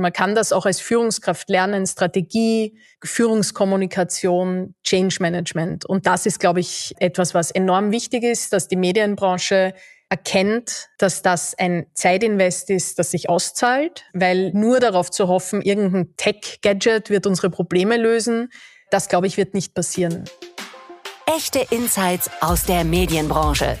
Man kann das auch als Führungskraft lernen, Strategie, Führungskommunikation, Change Management. Und das ist, glaube ich, etwas, was enorm wichtig ist, dass die Medienbranche erkennt, dass das ein Zeitinvest ist, das sich auszahlt, weil nur darauf zu hoffen, irgendein Tech-Gadget wird unsere Probleme lösen, das, glaube ich, wird nicht passieren. Echte Insights aus der Medienbranche.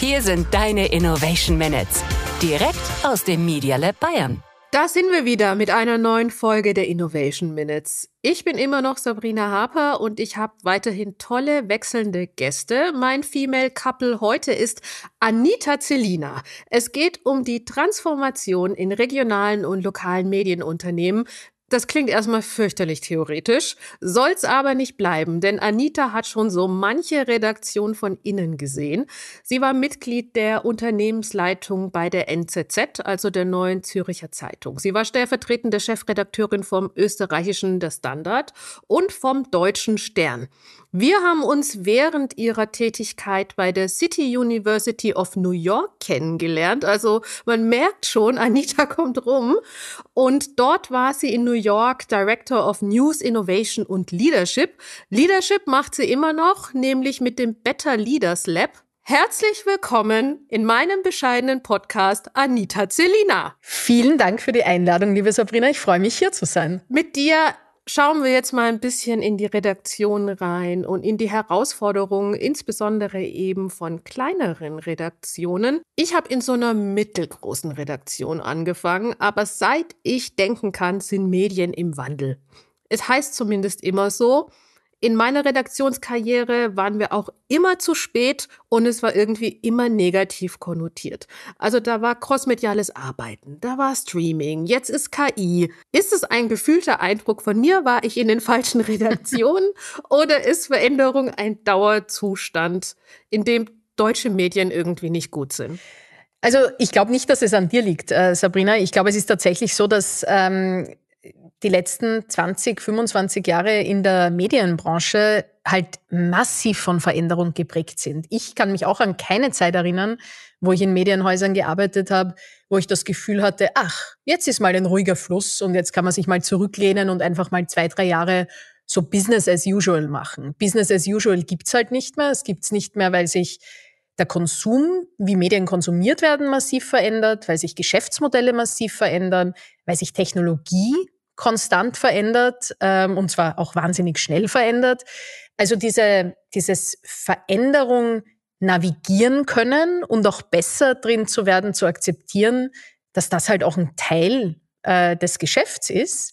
Hier sind deine Innovation Minutes. Direkt aus dem Media Lab Bayern. Da sind wir wieder mit einer neuen Folge der Innovation Minutes. Ich bin immer noch Sabrina Harper und ich habe weiterhin tolle wechselnde Gäste. Mein Female Couple heute ist Anita Zelina. Es geht um die Transformation in regionalen und lokalen Medienunternehmen das klingt erstmal fürchterlich theoretisch, soll's aber nicht bleiben, denn Anita hat schon so manche Redaktion von innen gesehen. Sie war Mitglied der Unternehmensleitung bei der NZZ, also der neuen Züricher Zeitung. Sie war stellvertretende Chefredakteurin vom österreichischen Der Standard und vom Deutschen Stern. Wir haben uns während ihrer Tätigkeit bei der City University of New York kennengelernt. Also man merkt schon, Anita kommt rum. Und dort war sie in New York Director of News Innovation und Leadership. Leadership macht sie immer noch, nämlich mit dem Better Leaders Lab. Herzlich willkommen in meinem bescheidenen Podcast Anita Zelina. Vielen Dank für die Einladung, liebe Sabrina. Ich freue mich hier zu sein. Mit dir schauen wir jetzt mal ein bisschen in die Redaktion rein und in die Herausforderungen, insbesondere eben von kleineren Redaktionen. Ich habe in so einer mittelgroßen Redaktion angefangen, aber seit ich denken kann, sind Medien im Wandel. Es heißt zumindest immer so, in meiner Redaktionskarriere waren wir auch immer zu spät und es war irgendwie immer negativ konnotiert. Also da war crossmediales Arbeiten, da war Streaming, jetzt ist KI. Ist es ein gefühlter Eindruck von mir? War ich in den falschen Redaktionen oder ist Veränderung ein Dauerzustand, in dem deutsche Medien irgendwie nicht gut sind? Also ich glaube nicht, dass es an dir liegt, äh, Sabrina. Ich glaube, es ist tatsächlich so, dass ähm, die letzten 20, 25 Jahre in der Medienbranche halt massiv von Veränderung geprägt sind. Ich kann mich auch an keine Zeit erinnern, wo ich in Medienhäusern gearbeitet habe, wo ich das Gefühl hatte, ach, jetzt ist mal ein ruhiger Fluss und jetzt kann man sich mal zurücklehnen und einfach mal zwei, drei Jahre so Business as usual machen. Business as usual gibt's halt nicht mehr. Es gibt's nicht mehr, weil sich der Konsum, wie Medien konsumiert werden, massiv verändert, weil sich Geschäftsmodelle massiv verändern, weil sich Technologie konstant verändert ähm, und zwar auch wahnsinnig schnell verändert. Also diese, dieses Veränderung navigieren können und auch besser drin zu werden, zu akzeptieren, dass das halt auch ein Teil äh, des Geschäfts ist.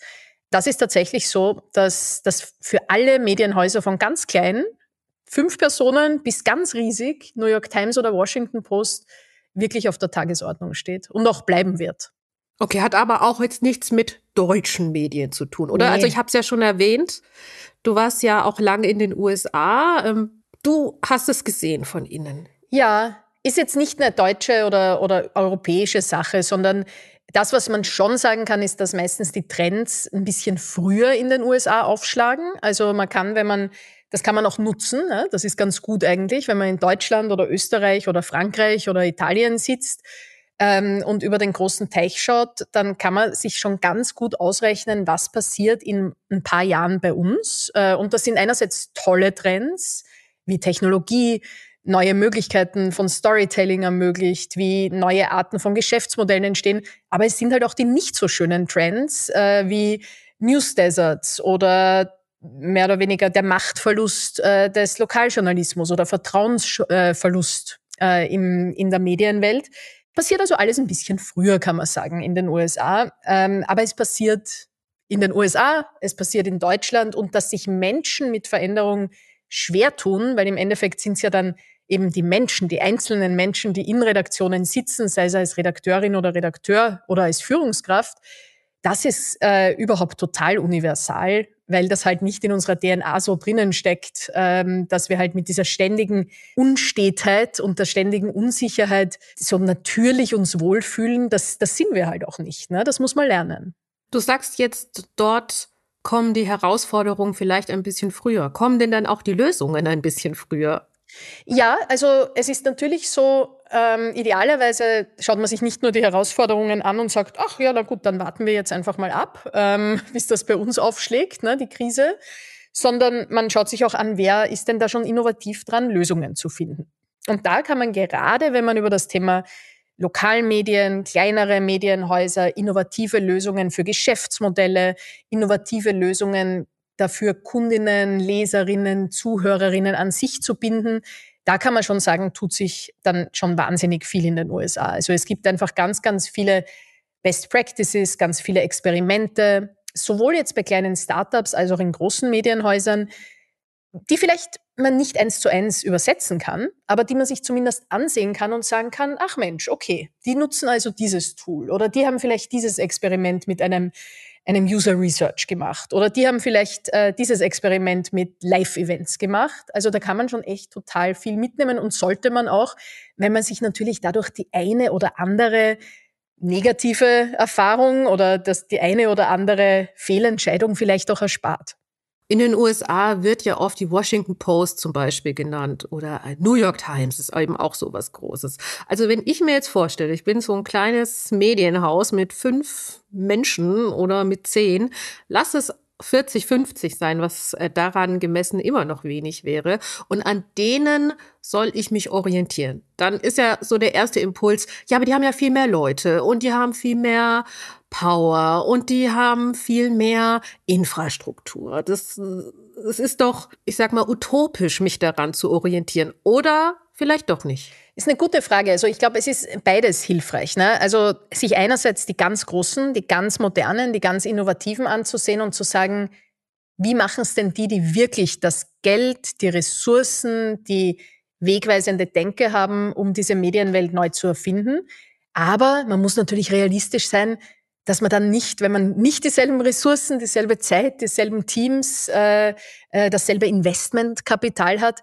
Das ist tatsächlich so, dass das für alle Medienhäuser von ganz klein, fünf Personen bis ganz riesig, New York Times oder Washington Post, wirklich auf der Tagesordnung steht und auch bleiben wird. Okay, hat aber auch jetzt nichts mit deutschen Medien zu tun, oder? Nee. Also ich habe es ja schon erwähnt, du warst ja auch lange in den USA. Ähm, du hast es gesehen von innen. Ja, ist jetzt nicht eine deutsche oder, oder europäische Sache, sondern das, was man schon sagen kann, ist, dass meistens die Trends ein bisschen früher in den USA aufschlagen. Also man kann, wenn man, das kann man auch nutzen, ne? das ist ganz gut eigentlich, wenn man in Deutschland oder Österreich oder Frankreich oder Italien sitzt, ähm, und über den großen Teich schaut, dann kann man sich schon ganz gut ausrechnen, was passiert in ein paar Jahren bei uns. Äh, und das sind einerseits tolle Trends wie Technologie, neue Möglichkeiten von Storytelling ermöglicht, wie neue Arten von Geschäftsmodellen entstehen. Aber es sind halt auch die nicht so schönen Trends äh, wie News Deserts oder mehr oder weniger der Machtverlust äh, des Lokaljournalismus oder Vertrauensverlust äh, im, in der Medienwelt, Passiert also alles ein bisschen früher, kann man sagen, in den USA. Ähm, aber es passiert in den USA, es passiert in Deutschland und dass sich Menschen mit Veränderung schwer tun, weil im Endeffekt sind es ja dann eben die Menschen, die einzelnen Menschen, die in Redaktionen sitzen, sei es als Redakteurin oder Redakteur oder als Führungskraft, das ist äh, überhaupt total universal, weil das halt nicht in unserer DNA so drinnen steckt, ähm, dass wir halt mit dieser ständigen Unstetheit und der ständigen Unsicherheit so natürlich uns wohlfühlen. Das, das sind wir halt auch nicht. Ne? Das muss man lernen. Du sagst jetzt, dort kommen die Herausforderungen vielleicht ein bisschen früher. Kommen denn dann auch die Lösungen ein bisschen früher? Ja, also es ist natürlich so, Ähm, idealerweise schaut man sich nicht nur die Herausforderungen an und sagt, ach ja, na gut, dann warten wir jetzt einfach mal ab, ähm, bis das bei uns aufschlägt, ne, die Krise, sondern man schaut sich auch an, wer ist denn da schon innovativ dran, Lösungen zu finden. Und da kann man gerade, wenn man über das Thema Lokalmedien, kleinere Medienhäuser, innovative Lösungen für Geschäftsmodelle, innovative Lösungen dafür, Kundinnen, Leserinnen, Zuhörerinnen an sich zu binden. Da kann man schon sagen, tut sich dann schon wahnsinnig viel in den USA. Also es gibt einfach ganz, ganz viele Best Practices, ganz viele Experimente, sowohl jetzt bei kleinen Startups als auch in großen Medienhäusern, die vielleicht man nicht eins zu eins übersetzen kann, aber die man sich zumindest ansehen kann und sagen kann, ach Mensch, okay, die nutzen also dieses Tool oder die haben vielleicht dieses Experiment mit einem, einem User Research gemacht oder die haben vielleicht äh, dieses Experiment mit Live-Events gemacht. Also da kann man schon echt total viel mitnehmen und sollte man auch, wenn man sich natürlich dadurch die eine oder andere negative Erfahrung oder das, die eine oder andere Fehlentscheidung vielleicht auch erspart. In den USA wird ja oft die Washington Post zum Beispiel genannt oder New York Times ist eben auch so was Großes. Also wenn ich mir jetzt vorstelle, ich bin so ein kleines Medienhaus mit fünf Menschen oder mit zehn, lass es 40, 50 sein, was äh, daran gemessen immer noch wenig wäre. Und an denen soll ich mich orientieren. Dann ist ja so der erste Impuls, ja, aber die haben ja viel mehr Leute und die haben viel mehr Power und die haben viel mehr Infrastruktur. Das, das ist doch, ich sag mal, utopisch, mich daran zu orientieren. Oder vielleicht doch nicht. Ist eine gute Frage. Also ich glaube, es ist beides hilfreich. Ne? Also sich einerseits die ganz großen, die ganz modernen, die ganz innovativen anzusehen und zu sagen, wie machen es denn die, die wirklich das Geld, die Ressourcen, die wegweisende Denke haben, um diese Medienwelt neu zu erfinden. Aber man muss natürlich realistisch sein, dass man dann nicht, wenn man nicht dieselben Ressourcen, dieselbe Zeit, dieselben Teams, äh, äh, dasselbe Investmentkapital hat,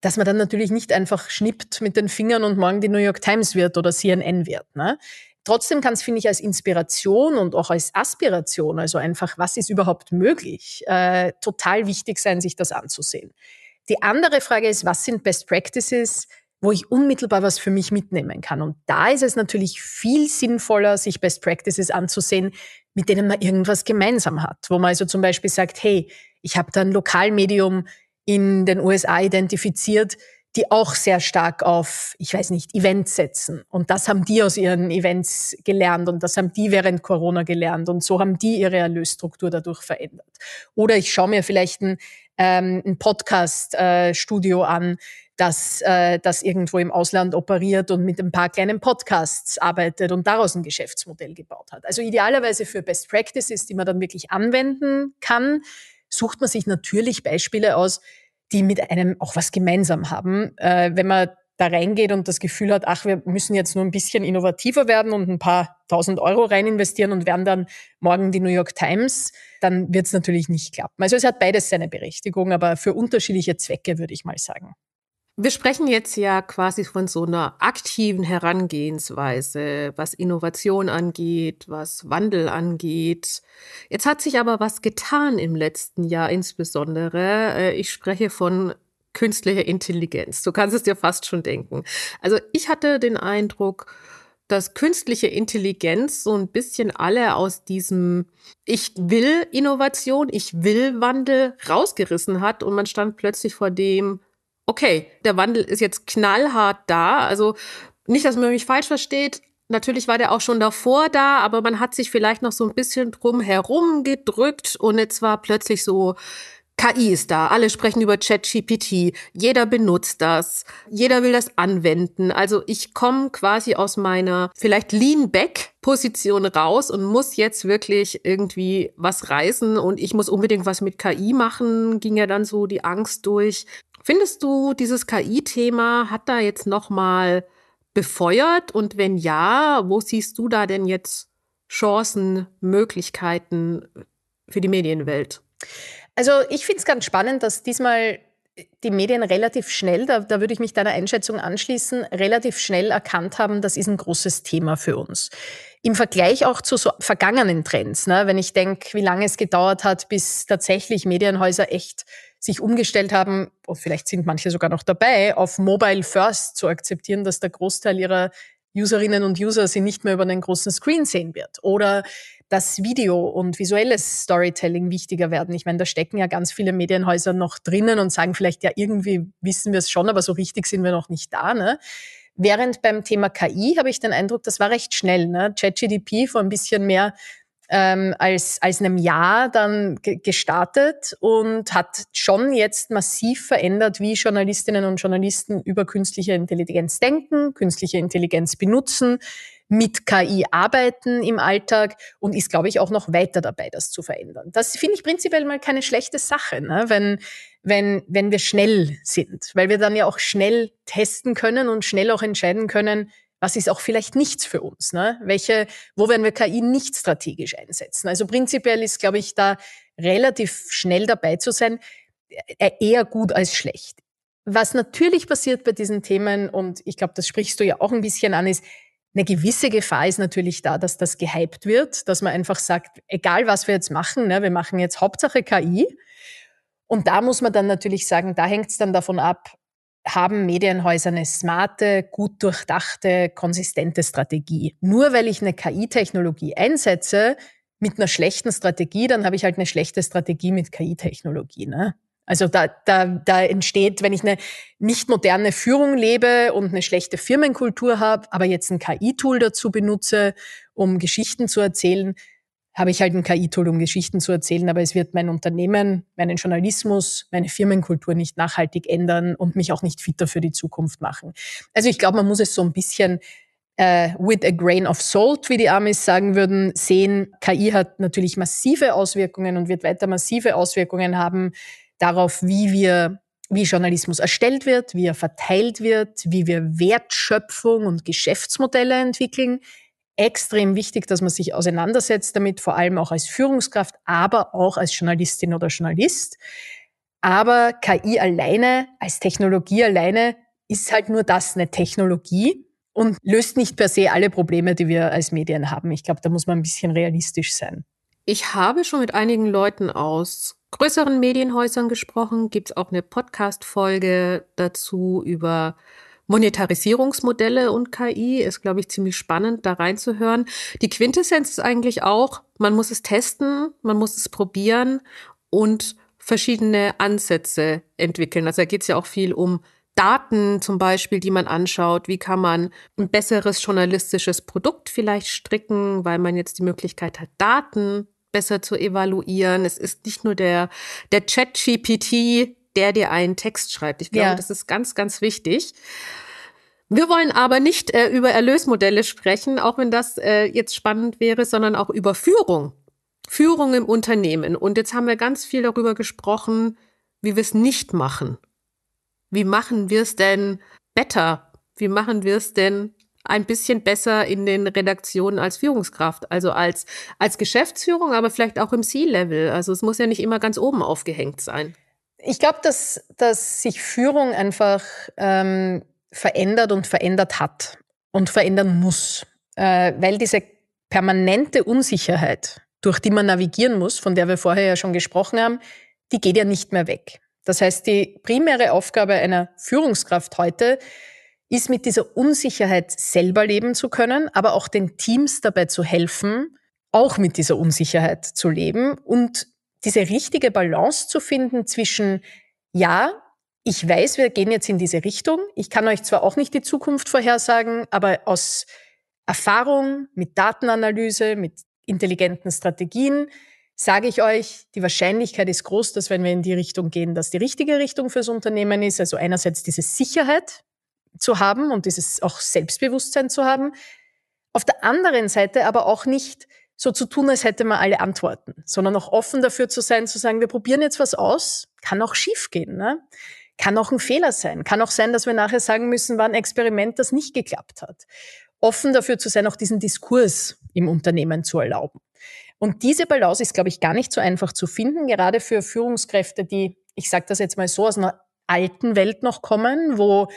dass man dann natürlich nicht einfach schnippt mit den Fingern und morgen die New York Times wird oder CNN wird. Ne? Trotzdem kann es, finde ich, als Inspiration und auch als Aspiration, also einfach, was ist überhaupt möglich, äh, total wichtig sein, sich das anzusehen. Die andere Frage ist, was sind Best Practices, wo ich unmittelbar was für mich mitnehmen kann. Und da ist es natürlich viel sinnvoller, sich Best Practices anzusehen, mit denen man irgendwas gemeinsam hat. Wo man also zum Beispiel sagt, hey, ich habe da ein Lokalmedium in den USA identifiziert, die auch sehr stark auf, ich weiß nicht, Events setzen. Und das haben die aus ihren Events gelernt und das haben die während Corona gelernt und so haben die ihre Erlösstruktur dadurch verändert. Oder ich schaue mir vielleicht ein, ähm, ein Podcast-Studio äh, an, das, äh, das irgendwo im Ausland operiert und mit ein paar kleinen Podcasts arbeitet und daraus ein Geschäftsmodell gebaut hat. Also idealerweise für Best Practices, die man dann wirklich anwenden kann, sucht man sich natürlich Beispiele aus, die mit einem auch was gemeinsam haben. Äh, wenn man da reingeht und das Gefühl hat, ach, wir müssen jetzt nur ein bisschen innovativer werden und ein paar tausend Euro rein investieren und werden dann morgen die New York Times, dann wird es natürlich nicht klappen. Also es hat beides seine Berechtigung, aber für unterschiedliche Zwecke, würde ich mal sagen. Wir sprechen jetzt ja quasi von so einer aktiven Herangehensweise, was Innovation angeht, was Wandel angeht. Jetzt hat sich aber was getan im letzten Jahr insbesondere. Äh, ich spreche von künstlicher Intelligenz. Du kannst es dir fast schon denken. Also ich hatte den Eindruck, dass künstliche Intelligenz so ein bisschen alle aus diesem Ich will Innovation, ich will Wandel rausgerissen hat und man stand plötzlich vor dem, okay, der Wandel ist jetzt knallhart da. Also nicht, dass man mich falsch versteht. Natürlich war der auch schon davor da, aber man hat sich vielleicht noch so ein bisschen drum herum gedrückt und jetzt war plötzlich so, KI ist da, alle sprechen über ChatGPT, jeder benutzt das, jeder will das anwenden. Also ich komme quasi aus meiner vielleicht Lean-Back-Position raus und muss jetzt wirklich irgendwie was reißen und ich muss unbedingt was mit KI machen, ging ja dann so die Angst durch. Findest du, dieses KI-Thema hat da jetzt nochmal befeuert? Und wenn ja, wo siehst du da denn jetzt Chancen, Möglichkeiten für die Medienwelt? Also ich finde es ganz spannend, dass diesmal die Medien relativ schnell, da, da würde ich mich deiner Einschätzung anschließen, relativ schnell erkannt haben, das ist ein großes Thema für uns. Im Vergleich auch zu so vergangenen Trends, ne? wenn ich denke, wie lange es gedauert hat, bis tatsächlich Medienhäuser echt sich umgestellt haben, und vielleicht sind manche sogar noch dabei, auf Mobile First zu akzeptieren, dass der Großteil ihrer Userinnen und User sie nicht mehr über einen großen Screen sehen wird. Oder dass Video und visuelles Storytelling wichtiger werden. Ich meine, da stecken ja ganz viele Medienhäuser noch drinnen und sagen vielleicht, ja, irgendwie wissen wir es schon, aber so richtig sind wir noch nicht da. Ne? Während beim Thema KI habe ich den Eindruck, das war recht schnell. Ne? ChatGDP vor ein bisschen mehr ähm, als, als einem Jahr dann gestartet und hat schon jetzt massiv verändert, wie Journalistinnen und Journalisten über künstliche Intelligenz denken, künstliche Intelligenz benutzen, mit KI arbeiten im Alltag und ist, glaube ich, auch noch weiter dabei, das zu verändern. Das finde ich prinzipiell mal keine schlechte Sache, ne? wenn, wenn, wenn wir schnell sind, weil wir dann ja auch schnell testen können und schnell auch entscheiden können, was ist auch vielleicht nichts für uns? Ne? Welche, wo werden wir KI nicht strategisch einsetzen? Also prinzipiell ist, glaube ich, da relativ schnell dabei zu sein, äh, eher gut als schlecht. Was natürlich passiert bei diesen Themen, und ich glaube, das sprichst du ja auch ein bisschen an, ist, eine gewisse Gefahr ist natürlich da, dass das gehypt wird, dass man einfach sagt, egal was wir jetzt machen, ne, wir machen jetzt Hauptsache KI. Und da muss man dann natürlich sagen, da hängt es dann davon ab, haben Medienhäuser eine smarte, gut durchdachte, konsistente Strategie. Nur weil ich eine KI-Technologie einsetze mit einer schlechten Strategie, dann habe ich halt eine schlechte Strategie mit KI-Technologie. Ne? Also da, da, da entsteht, wenn ich eine nicht moderne Führung lebe und eine schlechte Firmenkultur habe, aber jetzt ein KI-Tool dazu benutze, um Geschichten zu erzählen, habe ich halt ein KI-Tool, um Geschichten zu erzählen, aber es wird mein Unternehmen, meinen Journalismus, meine Firmenkultur nicht nachhaltig ändern und mich auch nicht fitter für die Zukunft machen. Also ich glaube, man muss es so ein bisschen äh, with a grain of salt, wie die Amis sagen würden, sehen. KI hat natürlich massive Auswirkungen und wird weiter massive Auswirkungen haben darauf, wie wir wie Journalismus erstellt wird, wie er verteilt wird, wie wir Wertschöpfung und Geschäftsmodelle entwickeln. Extrem wichtig, dass man sich auseinandersetzt damit, vor allem auch als Führungskraft, aber auch als Journalistin oder Journalist. Aber KI alleine, als Technologie alleine, ist halt nur das eine Technologie und löst nicht per se alle Probleme, die wir als Medien haben. Ich glaube, da muss man ein bisschen realistisch sein. Ich habe schon mit einigen Leuten aus größeren Medienhäusern gesprochen. Gibt es auch eine Podcast-Folge dazu über Monetarisierungsmodelle und KI. Ist, glaube ich, ziemlich spannend, da reinzuhören. Die Quintessenz ist eigentlich auch, man muss es testen, man muss es probieren und verschiedene Ansätze entwickeln. Also da geht es ja auch viel um Daten zum Beispiel, die man anschaut. Wie kann man ein besseres journalistisches Produkt vielleicht stricken, weil man jetzt die Möglichkeit hat, Daten besser zu evaluieren. Es ist nicht nur der, der Chat-GPT, der dir einen Text schreibt. Ich glaube, ja. das ist ganz, ganz wichtig. Wir wollen aber nicht äh, über Erlösmodelle sprechen, auch wenn das äh, jetzt spannend wäre, sondern auch über Führung. Führung im Unternehmen. Und jetzt haben wir ganz viel darüber gesprochen, wie wir es nicht machen. Wie machen wir es denn better? Wie machen wir es denn ein bisschen besser in den Redaktionen als Führungskraft, also als, als Geschäftsführung, aber vielleicht auch im C-Level. Also es muss ja nicht immer ganz oben aufgehängt sein. Ich glaube, dass, dass sich Führung einfach ähm, verändert und verändert hat und verändern muss, äh, weil diese permanente Unsicherheit, durch die man navigieren muss, von der wir vorher ja schon gesprochen haben, die geht ja nicht mehr weg. Das heißt, die primäre Aufgabe einer Führungskraft heute ist mit dieser Unsicherheit selber leben zu können, aber auch den Teams dabei zu helfen, auch mit dieser Unsicherheit zu leben und diese richtige Balance zu finden zwischen, ja, ich weiß, wir gehen jetzt in diese Richtung. Ich kann euch zwar auch nicht die Zukunft vorhersagen, aber aus Erfahrung mit Datenanalyse, mit intelligenten Strategien, sage ich euch, die Wahrscheinlichkeit ist groß, dass wenn wir in die Richtung gehen, dass die richtige Richtung fürs Unternehmen ist. Also einerseits diese Sicherheit, zu haben und dieses auch Selbstbewusstsein zu haben. Auf der anderen Seite aber auch nicht so zu tun, als hätte man alle Antworten, sondern auch offen dafür zu sein, zu sagen, wir probieren jetzt was aus, kann auch schiefgehen, ne? kann auch ein Fehler sein, kann auch sein, dass wir nachher sagen müssen, war ein Experiment, das nicht geklappt hat. Offen dafür zu sein, auch diesen Diskurs im Unternehmen zu erlauben. Und diese Balance ist, glaube ich, gar nicht so einfach zu finden, gerade für Führungskräfte, die, ich sage das jetzt mal so, aus einer alten Welt noch kommen, wo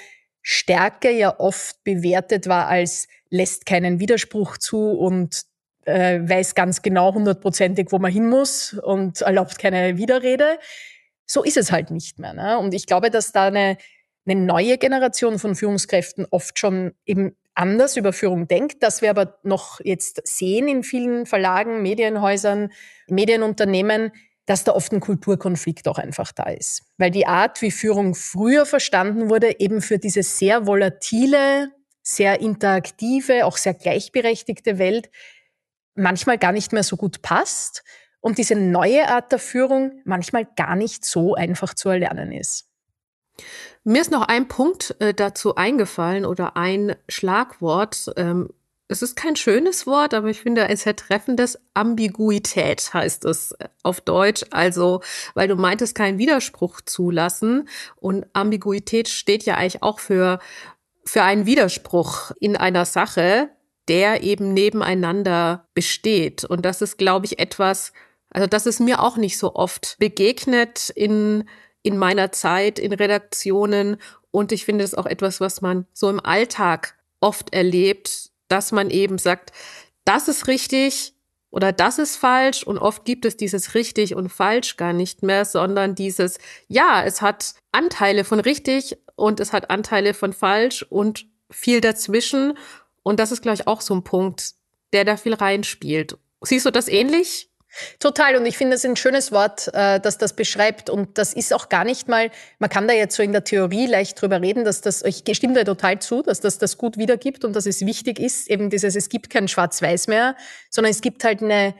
Stärke ja oft bewertet war als lässt keinen Widerspruch zu und äh, weiß ganz genau hundertprozentig, wo man hin muss und erlaubt keine Widerrede, So ist es halt nicht mehr. Ne? Und ich glaube, dass da eine, eine neue Generation von Führungskräften oft schon eben anders über Führung denkt, dass wir aber noch jetzt sehen in vielen Verlagen, Medienhäusern, Medienunternehmen, dass da oft ein Kulturkonflikt auch einfach da ist. Weil die Art, wie Führung früher verstanden wurde, eben für diese sehr volatile, sehr interaktive, auch sehr gleichberechtigte Welt manchmal gar nicht mehr so gut passt und diese neue Art der Führung manchmal gar nicht so einfach zu erlernen ist. Mir ist noch ein Punkt äh, dazu eingefallen oder ein Schlagwort. Es ist kein schönes Wort, aber ich finde ein sehr treffendes. Ambiguität heißt es äh, auf Deutsch. Also, weil du meintest, keinen Widerspruch zulassen. Und Ambiguität steht ja eigentlich auch für, für einen Widerspruch in einer Sache, der eben nebeneinander besteht. Und das ist, glaube ich, etwas, also das ist mir auch nicht so oft begegnet in, in meiner Zeit in Redaktionen. Und ich finde es auch etwas, was man so im Alltag oft erlebt, dass man eben sagt, das ist richtig oder das ist falsch. Und oft gibt es dieses richtig und falsch gar nicht mehr, sondern dieses, ja, es hat Anteile von richtig und es hat Anteile von falsch und viel dazwischen. Und das ist, glaube ich, auch so ein Punkt, der da viel reinspielt. Siehst du das ähnlich? Total. Und ich finde es ein schönes Wort, äh, das das beschreibt. Und das ist auch gar nicht mal, man kann da jetzt so in der Theorie leicht drüber reden, dass das, ich stimme da total zu, dass das das gut wiedergibt und dass es wichtig ist, eben dieses, es gibt kein Schwarz-Weiß mehr, sondern es gibt halt eine,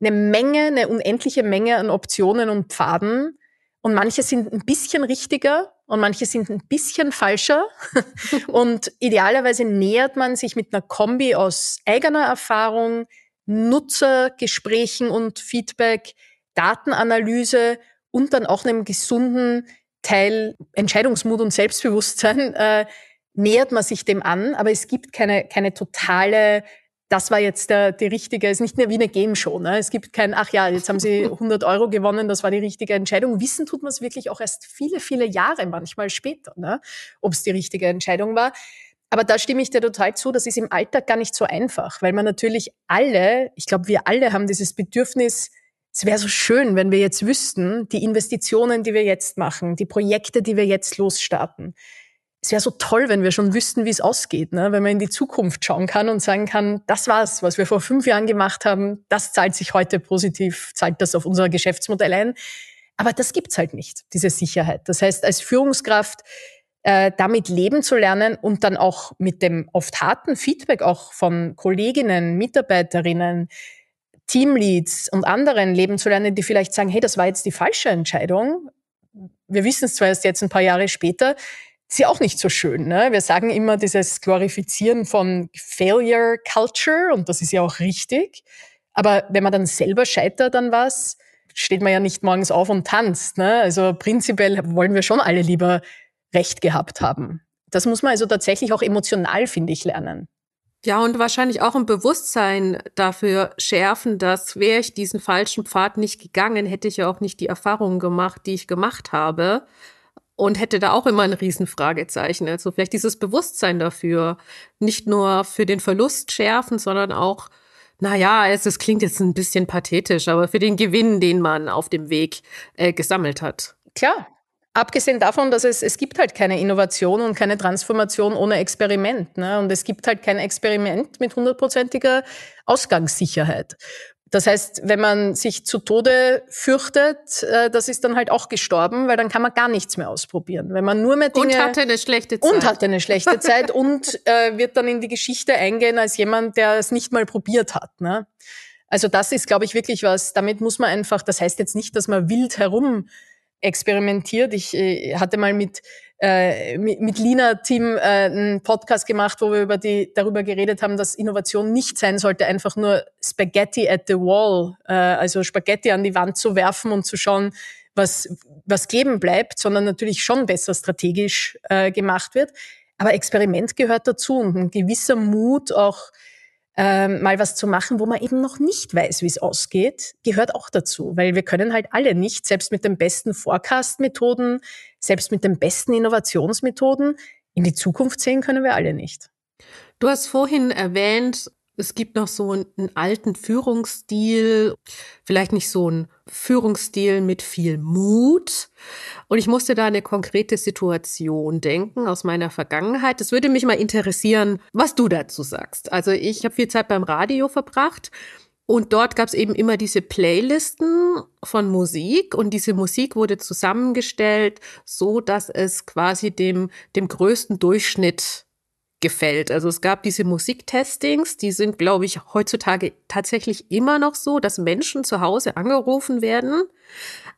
eine Menge, eine unendliche Menge an Optionen und Pfaden. Und manche sind ein bisschen richtiger und manche sind ein bisschen falscher. und idealerweise nähert man sich mit einer Kombi aus eigener Erfahrung, Nutzergesprächen und Feedback, Datenanalyse und dann auch einem gesunden Teil Entscheidungsmut und Selbstbewusstsein äh, nähert man sich dem an, aber es gibt keine, keine totale, das war jetzt der, die richtige, ist nicht mehr wie eine Game Show. Ne? Es gibt kein, ach ja, jetzt haben Sie 100 Euro gewonnen, das war die richtige Entscheidung. Wissen tut man es wirklich auch erst viele, viele Jahre, manchmal später, ne? ob es die richtige Entscheidung war. Aber da stimme ich dir total zu, das ist im Alltag gar nicht so einfach, weil man natürlich alle, ich glaube, wir alle haben dieses Bedürfnis, es wäre so schön, wenn wir jetzt wüssten, die Investitionen, die wir jetzt machen, die Projekte, die wir jetzt losstarten. Es wäre so toll, wenn wir schon wüssten, wie es ausgeht, ne? wenn man in die Zukunft schauen kann und sagen kann, das war's, was wir vor fünf Jahren gemacht haben, das zahlt sich heute positiv, zahlt das auf unser Geschäftsmodell ein. Aber das gibt's halt nicht, diese Sicherheit. Das heißt, als Führungskraft äh, damit leben zu lernen und dann auch mit dem oft harten Feedback auch von Kolleginnen, Mitarbeiterinnen, Teamleads und anderen leben zu lernen, die vielleicht sagen, hey, das war jetzt die falsche Entscheidung. Wir wissen es zwar erst jetzt ein paar Jahre später, ist ja auch nicht so schön. Ne? Wir sagen immer dieses Glorifizieren von Failure Culture und das ist ja auch richtig. Aber wenn man dann selber scheitert an was, steht man ja nicht morgens auf und tanzt. Ne? Also prinzipiell wollen wir schon alle lieber Recht gehabt haben. Das muss man also tatsächlich auch emotional, finde ich, lernen. Ja, und wahrscheinlich auch ein Bewusstsein dafür schärfen, dass wäre ich diesen falschen Pfad nicht gegangen, hätte ich ja auch nicht die Erfahrungen gemacht, die ich gemacht habe. Und hätte da auch immer ein Riesenfragezeichen. Also vielleicht dieses Bewusstsein dafür, nicht nur für den Verlust schärfen, sondern auch, naja, es, es klingt jetzt ein bisschen pathetisch, aber für den Gewinn, den man auf dem Weg äh, gesammelt hat. Klar, Abgesehen davon, dass es, es gibt halt keine Innovation und keine Transformation ohne Experiment. Ne? Und es gibt halt kein Experiment mit hundertprozentiger Ausgangssicherheit. Das heißt, wenn man sich zu Tode fürchtet, äh, das ist dann halt auch gestorben, weil dann kann man gar nichts mehr ausprobieren. Wenn man nur mehr Dinge und hatte eine schlechte Zeit und hatte eine schlechte Zeit und äh, wird dann in die Geschichte eingehen als jemand, der es nicht mal probiert hat. Ne? Also das ist, glaube ich, wirklich was. Damit muss man einfach. Das heißt jetzt nicht, dass man wild herum experimentiert. Ich äh, hatte mal mit, äh, mit, mit Lina Team äh, einen Podcast gemacht, wo wir über die, darüber geredet haben, dass Innovation nicht sein sollte, einfach nur Spaghetti at the wall, äh, also Spaghetti an die Wand zu werfen und zu schauen, was, was kleben bleibt, sondern natürlich schon besser strategisch gemacht wird. Aber Experiment gehört dazu und ein gewisser Mut auch ähm, mal was zu machen, wo man eben noch nicht weiß, wie es ausgeht, gehört auch dazu, weil wir können halt alle nicht, selbst mit den besten Forecast-Methoden, selbst mit den besten Innovationsmethoden, in die Zukunft sehen können wir alle nicht. Du hast vorhin erwähnt, Es gibt noch so einen, alten Führungsstil, vielleicht nicht so einen Führungsstil mit viel Mut. Und ich musste da eine konkrete Situation denken aus meiner Vergangenheit. Es würde mich mal interessieren, was du dazu sagst. Also ich habe viel Zeit beim Radio verbracht und dort gab es eben immer diese Playlisten von Musik und diese Musik wurde zusammengestellt, so dass es quasi dem, dem größten Durchschnitt gefällt. Also es gab diese Musiktestings, die sind, glaube ich, heutzutage tatsächlich immer noch so, dass Menschen zu Hause angerufen werden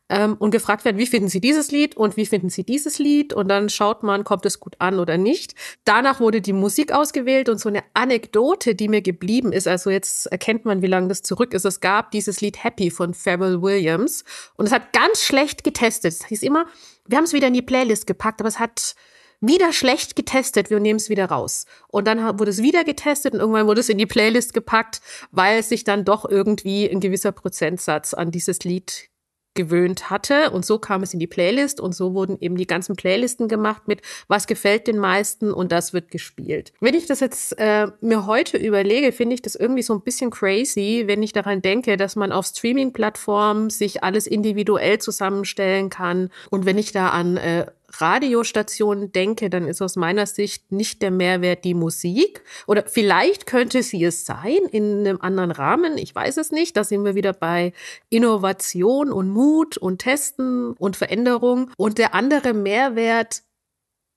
ähm, und gefragt werden, wie finden Sie dieses Lied und wie finden Sie dieses Lied und dann schaut man, kommt es gut an oder nicht. Danach wurde die Musik ausgewählt und so eine Anekdote, die mir geblieben ist, also jetzt erkennt man, wie lange das zurück ist. Es gab dieses Lied Happy von Pharrell Williams und es hat ganz schlecht getestet. Es hieß immer, wir haben es wieder in die Playlist gepackt, aber es hat wieder schlecht getestet, wir nehmen es wieder raus. Und dann wurde es wieder getestet und irgendwann wurde es in die Playlist gepackt, weil sich dann doch irgendwie ein gewisser Prozentsatz an dieses Lied gewöhnt hatte. Und so kam es in die Playlist und so wurden eben die ganzen Playlisten gemacht mit, was gefällt den meisten und das wird gespielt. Wenn ich das jetzt äh, mir heute überlege, finde ich das irgendwie so ein bisschen crazy, wenn ich daran denke, dass man auf Streaming-Plattformen sich alles individuell zusammenstellen kann. Und wenn ich da an äh, Radiostationen denke, dann ist aus meiner Sicht nicht der Mehrwert die Musik. Oder vielleicht könnte sie es sein in einem anderen Rahmen. Ich weiß es nicht. Da sind wir wieder bei Innovation und Mut und Testen und Veränderung. Und der andere Mehrwert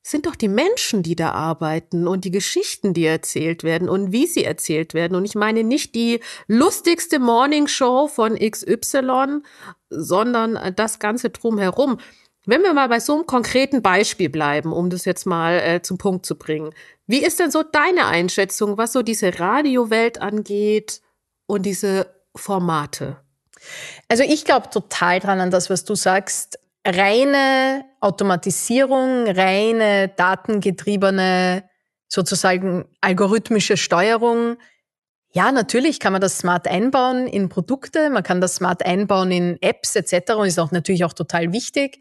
sind doch die Menschen, die da arbeiten und die Geschichten, die erzählt werden und wie sie erzählt werden. Und ich meine nicht die lustigste Morning Show von XY, sondern das Ganze drumherum. Wenn wir mal bei so einem konkreten Beispiel bleiben, um das jetzt mal äh, zum Punkt zu bringen, wie ist denn so deine Einschätzung, was so diese Radiowelt angeht und diese Formate? Also ich glaube total dran an das, was du sagst. Reine Automatisierung, reine datengetriebene, sozusagen algorithmische Steuerung. Ja, natürlich kann man das smart einbauen in Produkte, man kann das smart einbauen in Apps etc. und ist auch natürlich auch total wichtig.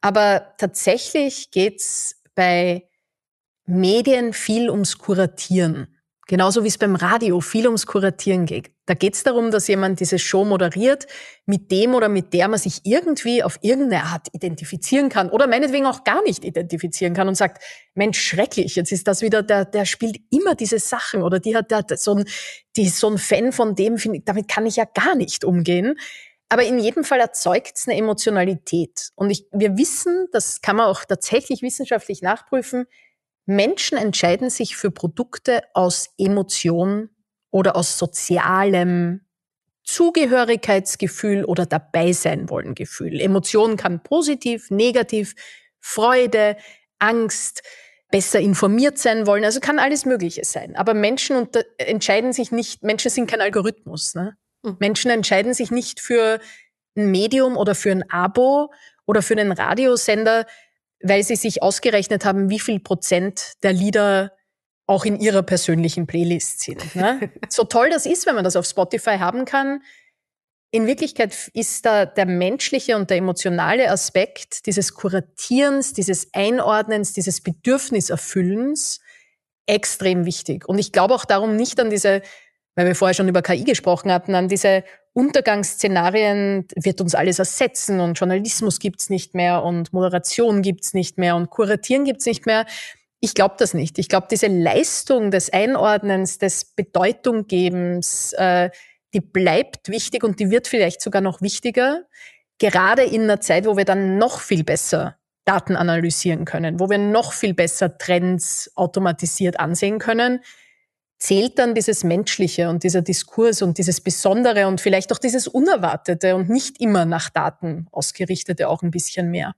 Aber tatsächlich geht's bei Medien viel ums Kuratieren. Genauso wie es beim Radio viel ums Kuratieren geht. Da geht es darum, dass jemand diese Show moderiert, mit dem oder mit der man sich irgendwie auf irgendeine Art identifizieren kann oder meinetwegen auch gar nicht identifizieren kann und sagt, Mensch, schrecklich, jetzt ist das wieder, der, der spielt immer diese Sachen oder die hat der, so ein, die ist so ein Fan von dem, damit kann ich ja gar nicht umgehen. Aber in jedem Fall erzeugt es eine Emotionalität. Und ich, wir wissen, das kann man auch tatsächlich wissenschaftlich nachprüfen, Menschen entscheiden sich für Produkte aus Emotion oder aus sozialem Zugehörigkeitsgefühl oder dabei sein wollen Gefühl. Emotion kann positiv, negativ, Freude, Angst, besser informiert sein wollen, also kann alles Mögliche sein. Aber Menschen entscheiden sich nicht, Menschen sind kein Algorithmus. Ne? Mhm. Menschen entscheiden sich nicht für ein Medium oder für ein Abo oder für einen Radiosender, weil sie sich ausgerechnet haben, wie viel Prozent der Lieder auch in ihrer persönlichen Playlist sind. Ne? so toll das ist, wenn man das auf Spotify haben kann. In Wirklichkeit ist da der menschliche und der emotionale Aspekt dieses Kuratierens, dieses Einordnens, dieses Bedürfniserfüllens extrem wichtig. Und ich glaube auch darum nicht an diese weil wir vorher schon über KI gesprochen hatten, an diese Untergangsszenarien wird uns alles ersetzen und Journalismus gibt's nicht mehr und Moderation gibt's nicht mehr und Kuratieren gibt's nicht mehr. Ich glaube das nicht. Ich glaube, diese Leistung des Einordnens, des Bedeutunggebens, äh, die bleibt wichtig und die wird vielleicht sogar noch wichtiger, gerade in einer Zeit, wo wir dann noch viel besser Daten analysieren können, wo wir noch viel besser Trends automatisiert ansehen können zählt dann dieses Menschliche und dieser Diskurs und dieses Besondere und vielleicht auch dieses Unerwartete und nicht immer nach Daten ausgerichtete auch ein bisschen mehr.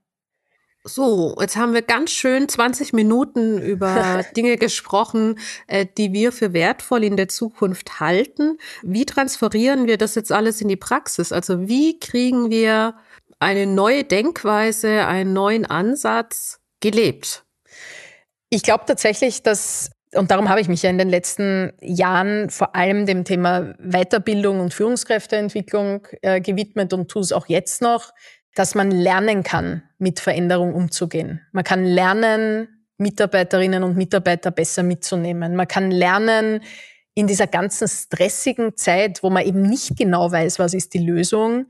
So, jetzt haben wir ganz schön 20 Minuten über Dinge gesprochen, äh, die wir für wertvoll in der Zukunft halten. Wie transferieren wir das jetzt alles in die Praxis? Also wie kriegen wir eine neue Denkweise, einen neuen Ansatz gelebt? Ich glaube tatsächlich, dass und darum habe ich mich ja in den letzten Jahren vor allem dem Thema Weiterbildung und Führungskräfteentwicklung äh, gewidmet und tue es auch jetzt noch, dass man lernen kann, mit Veränderung umzugehen. Man kann lernen, Mitarbeiterinnen und Mitarbeiter besser mitzunehmen. Man kann lernen, in dieser ganzen stressigen Zeit, wo man eben nicht genau weiß, was ist die Lösung,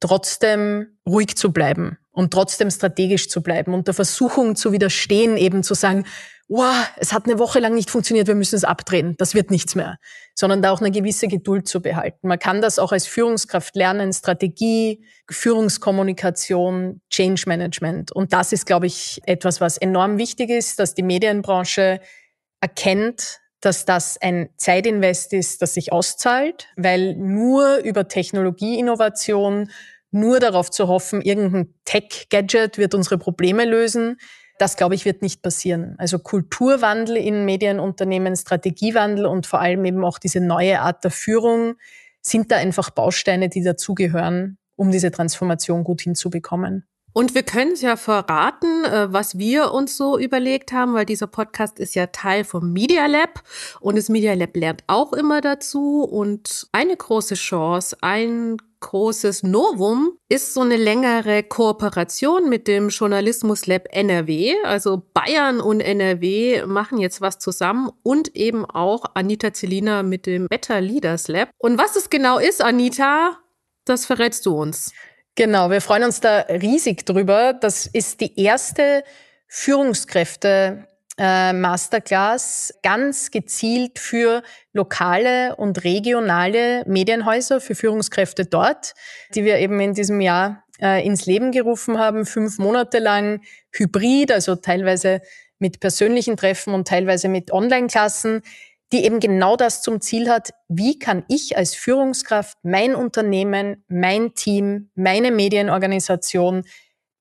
trotzdem ruhig zu bleiben und trotzdem strategisch zu bleiben und der Versuchung zu widerstehen, eben zu sagen, wow, es hat eine Woche lang nicht funktioniert, wir müssen es abdrehen, das wird nichts mehr, sondern da auch eine gewisse Geduld zu behalten. Man kann das auch als Führungskraft lernen, Strategie, Führungskommunikation, Change Management. Und das ist, glaube ich, etwas, was enorm wichtig ist, dass die Medienbranche erkennt, dass das ein Zeitinvest ist, das sich auszahlt, weil nur über Technologieinnovation, nur darauf zu hoffen, irgendein Tech-Gadget wird unsere Probleme lösen, das, glaube ich, wird nicht passieren. Also Kulturwandel in Medienunternehmen, Strategiewandel und vor allem eben auch diese neue Art der Führung sind da einfach Bausteine, die dazugehören, um diese Transformation gut hinzubekommen. Und wir können es ja verraten, äh, was wir uns so überlegt haben, weil dieser Podcast ist ja Teil vom Media Lab und das Media Lab lernt auch immer dazu. Und eine große Chance, ein großes Novum ist so eine längere Kooperation mit dem Journalismus Lab NRW. Also Bayern und NRW machen jetzt was zusammen und eben auch Anita Zelina mit dem Better Leaders Lab. Und was es genau ist, Anita, das verrätst du uns. Genau, wir freuen uns da riesig drüber. Das ist die erste Führungskräfte äh, Masterclass ganz gezielt für lokale und regionale Medienhäuser, für Führungskräfte dort, die wir eben in diesem Jahr äh, ins Leben gerufen haben, fünf Monate lang hybrid, also teilweise mit persönlichen Treffen und teilweise mit Online-Klassen, die eben genau das zum Ziel hat, wie kann ich als Führungskraft mein Unternehmen, mein Team, meine Medienorganisation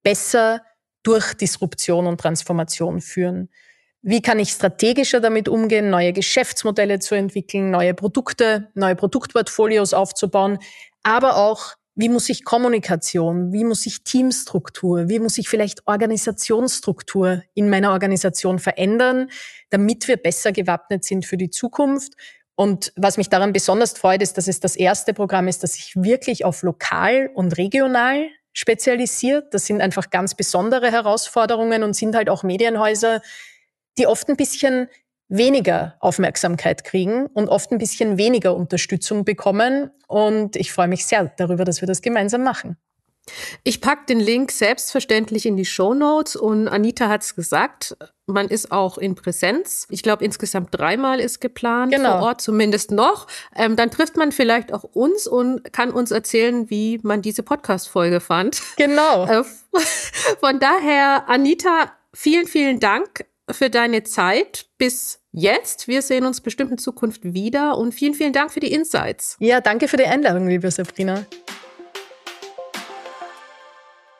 besser durch Disruption und Transformation führen. Wie kann ich strategischer damit umgehen, neue Geschäftsmodelle zu entwickeln, neue Produkte, neue Produktportfolios aufzubauen, aber auch wie muss ich Kommunikation, wie muss ich Teamstruktur, wie muss ich vielleicht Organisationsstruktur in meiner Organisation verändern, damit wir besser gewappnet sind für die Zukunft. Und was mich daran besonders freut, ist, dass es das erste Programm ist, das sich wirklich auf lokal und regional spezialisiert. Das sind einfach ganz besondere Herausforderungen und sind halt auch Medienhäuser, die oft ein bisschen weniger Aufmerksamkeit kriegen und oft ein bisschen weniger Unterstützung bekommen. Und ich freue mich sehr darüber, dass wir das gemeinsam machen. Ich pack den Link selbstverständlich in die Show Notes und Anita hat es gesagt, man ist auch in Präsenz. Ich glaube, insgesamt dreimal ist geplant genau. vor Ort, zumindest noch. Ähm, dann trifft man vielleicht auch uns und kann uns erzählen, wie man diese Podcast-Folge fand. Genau. Äh, von daher, Anita, vielen, vielen Dank für deine Zeit bis jetzt. Wir sehen uns bestimmt in Zukunft wieder und vielen, vielen Dank für die Insights. Ja, danke für die Einladung, liebe Sabrina.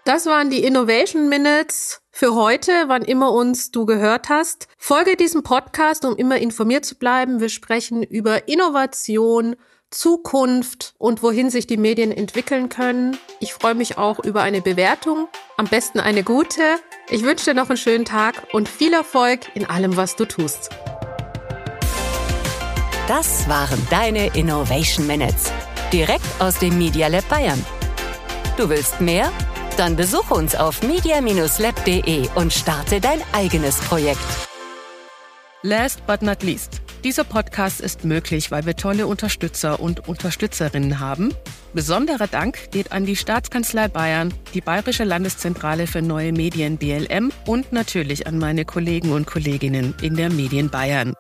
Das waren die Innovation Minutes für heute, wann immer uns du gehört hast. Folge diesem Podcast, um immer informiert zu bleiben. Wir sprechen über Innovation, Zukunft und wohin sich die Medien entwickeln können. Ich freue mich auch über eine Bewertung, am besten eine gute. Ich wünsche dir noch einen schönen Tag und viel Erfolg in allem, was du tust. Das waren deine Innovation Minutes, direkt aus dem Media Lab Bayern. Du willst mehr? Dann besuche uns auf media-lab.de und starte dein eigenes Projekt. Last but not least. Dieser Podcast ist möglich, weil wir tolle Unterstützer und Unterstützerinnen haben. Besonderer Dank geht an die Staatskanzlei Bayern, die Bayerische Landeszentrale für neue Medien BLM und natürlich an meine Kollegen und Kolleginnen in der Medien Bayern.